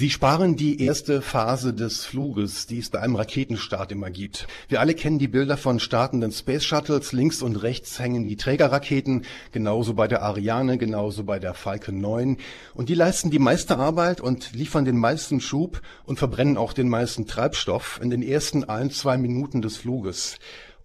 Sie sparen die erste Phase des Fluges, die es bei einem Raketenstart immer gibt. Wir alle kennen die Bilder von startenden Space Shuttles. Links und rechts hängen die Trägerraketen, genauso bei der Ariane, genauso bei der Falcon 9. Und die leisten die meiste Arbeit und liefern den meisten Schub und verbrennen auch den meisten Treibstoff in den ersten ein, zwei Minuten des Fluges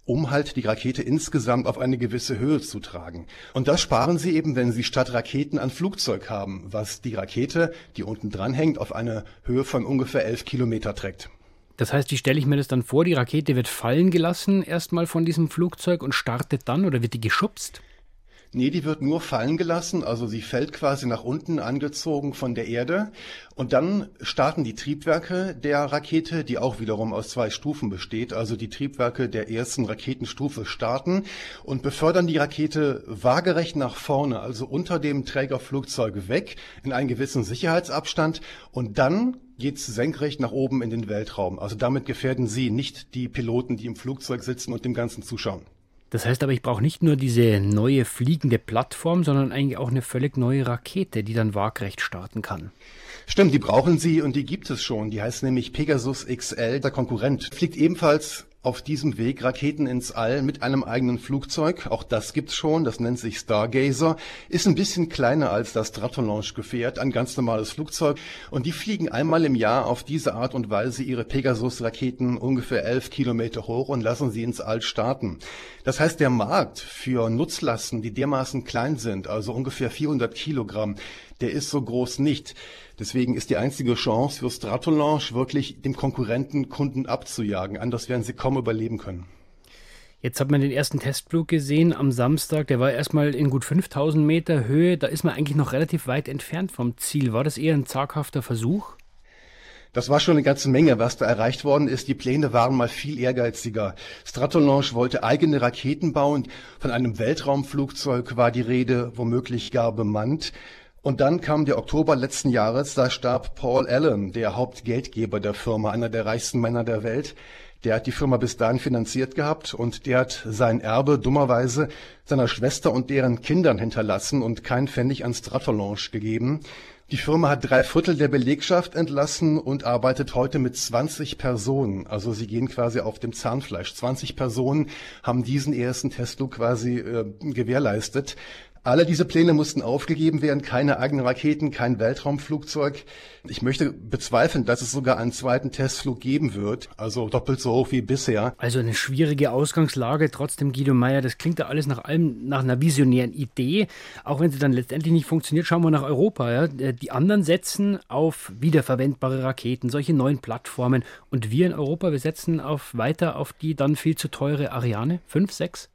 um halt die Rakete insgesamt auf eine gewisse Höhe zu tragen. Und das sparen sie eben, wenn sie statt Raketen ein Flugzeug haben, was die Rakete, die unten dran hängt, auf eine Höhe von ungefähr elf Kilometer trägt. Das heißt, wie stelle ich mir das dann vor? Die Rakete wird fallen gelassen erstmal von diesem Flugzeug und startet dann oder wird die geschubst? Nee, die wird nur fallen gelassen, also sie fällt quasi nach unten angezogen von der Erde und dann starten die Triebwerke der Rakete, die auch wiederum aus zwei Stufen besteht, also die Triebwerke der ersten Raketenstufe starten und befördern die Rakete waagerecht nach vorne, also unter dem Trägerflugzeug weg in einen gewissen Sicherheitsabstand und dann geht's senkrecht nach oben in den Weltraum. Also damit gefährden sie nicht die Piloten, die im Flugzeug sitzen und dem Ganzen zuschauen. Das heißt aber, ich brauche nicht nur diese neue fliegende Plattform, sondern eigentlich auch eine völlig neue Rakete, die dann waagrecht starten kann. Stimmt, die brauchen sie und die gibt es schon. Die heißt nämlich Pegasus XL. Der Konkurrent fliegt ebenfalls auf diesem Weg Raketen ins All mit einem eigenen Flugzeug. Auch das gibt's schon. Das nennt sich Stargazer. Ist ein bisschen kleiner als das Stratolaunch-Gefährt, ein ganz normales Flugzeug. Und die fliegen einmal im Jahr auf diese Art und Weise ihre Pegasus-Raketen ungefähr elf Kilometer hoch und lassen sie ins All starten. Das heißt, der Markt für Nutzlasten, die dermaßen klein sind, also ungefähr 400 Kilogramm, der ist so groß nicht. Deswegen ist die einzige Chance für Stratolaunch wirklich dem Konkurrenten Kunden abzujagen. Anders werden sie kaum überleben können. Jetzt hat man den ersten Testflug gesehen am Samstag. Der war erstmal in gut 5000 Meter Höhe. Da ist man eigentlich noch relativ weit entfernt vom Ziel. War das eher ein zaghafter Versuch? Das war schon eine ganze Menge, was da erreicht worden ist. Die Pläne waren mal viel ehrgeiziger. Stratolaunch wollte eigene Raketen bauen. Von einem Weltraumflugzeug war die Rede, womöglich gar bemannt. Und dann kam der Oktober letzten Jahres, da starb Paul Allen, der Hauptgeldgeber der Firma, einer der reichsten Männer der Welt. Der hat die Firma bis dahin finanziert gehabt und der hat sein Erbe dummerweise seiner Schwester und deren Kindern hinterlassen und kein Pfennig an Stratolaunch gegeben. Die Firma hat drei Viertel der Belegschaft entlassen und arbeitet heute mit 20 Personen. Also sie gehen quasi auf dem Zahnfleisch. 20 Personen haben diesen ersten Testflug quasi äh, gewährleistet. Alle diese Pläne mussten aufgegeben werden, keine eigenen Raketen, kein Weltraumflugzeug. Ich möchte bezweifeln, dass es sogar einen zweiten Testflug geben wird, also doppelt so hoch wie bisher. Also eine schwierige Ausgangslage, trotzdem Guido Meyer, das klingt ja alles nach allem, nach einer visionären Idee, auch wenn sie dann letztendlich nicht funktioniert, schauen wir nach Europa. Ja? Die anderen setzen auf wiederverwendbare Raketen, solche neuen Plattformen und wir in Europa, wir setzen auf weiter auf die dann viel zu teure Ariane 5, 6?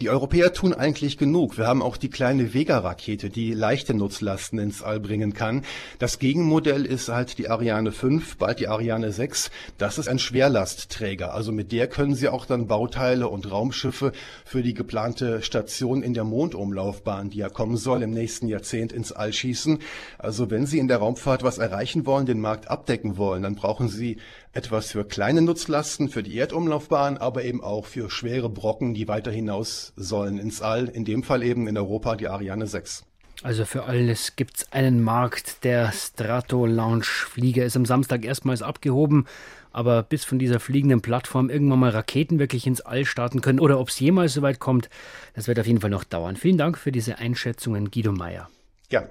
Die Europäer tun eigentlich genug. Wir haben auch die kleine Vega-Rakete, die leichte Nutzlasten ins All bringen kann. Das Gegenmodell ist halt die Ariane 5, bald die Ariane 6. Das ist ein Schwerlastträger. Also mit der können Sie auch dann Bauteile und Raumschiffe für die geplante Station in der Mondumlaufbahn, die ja kommen soll im nächsten Jahrzehnt, ins All schießen. Also wenn Sie in der Raumfahrt was erreichen wollen, den Markt abdecken wollen, dann brauchen Sie etwas für kleine Nutzlasten, für die Erdumlaufbahn, aber eben auch für schwere Brocken, die weiter hinaus sollen ins All. In dem Fall eben in Europa die Ariane 6. Also für alles gibt es einen Markt. Der Strato Launch Flieger ist am Samstag erstmals abgehoben. Aber bis von dieser fliegenden Plattform irgendwann mal Raketen wirklich ins All starten können oder ob es jemals soweit kommt, das wird auf jeden Fall noch dauern. Vielen Dank für diese Einschätzungen, Guido Meyer. Ja.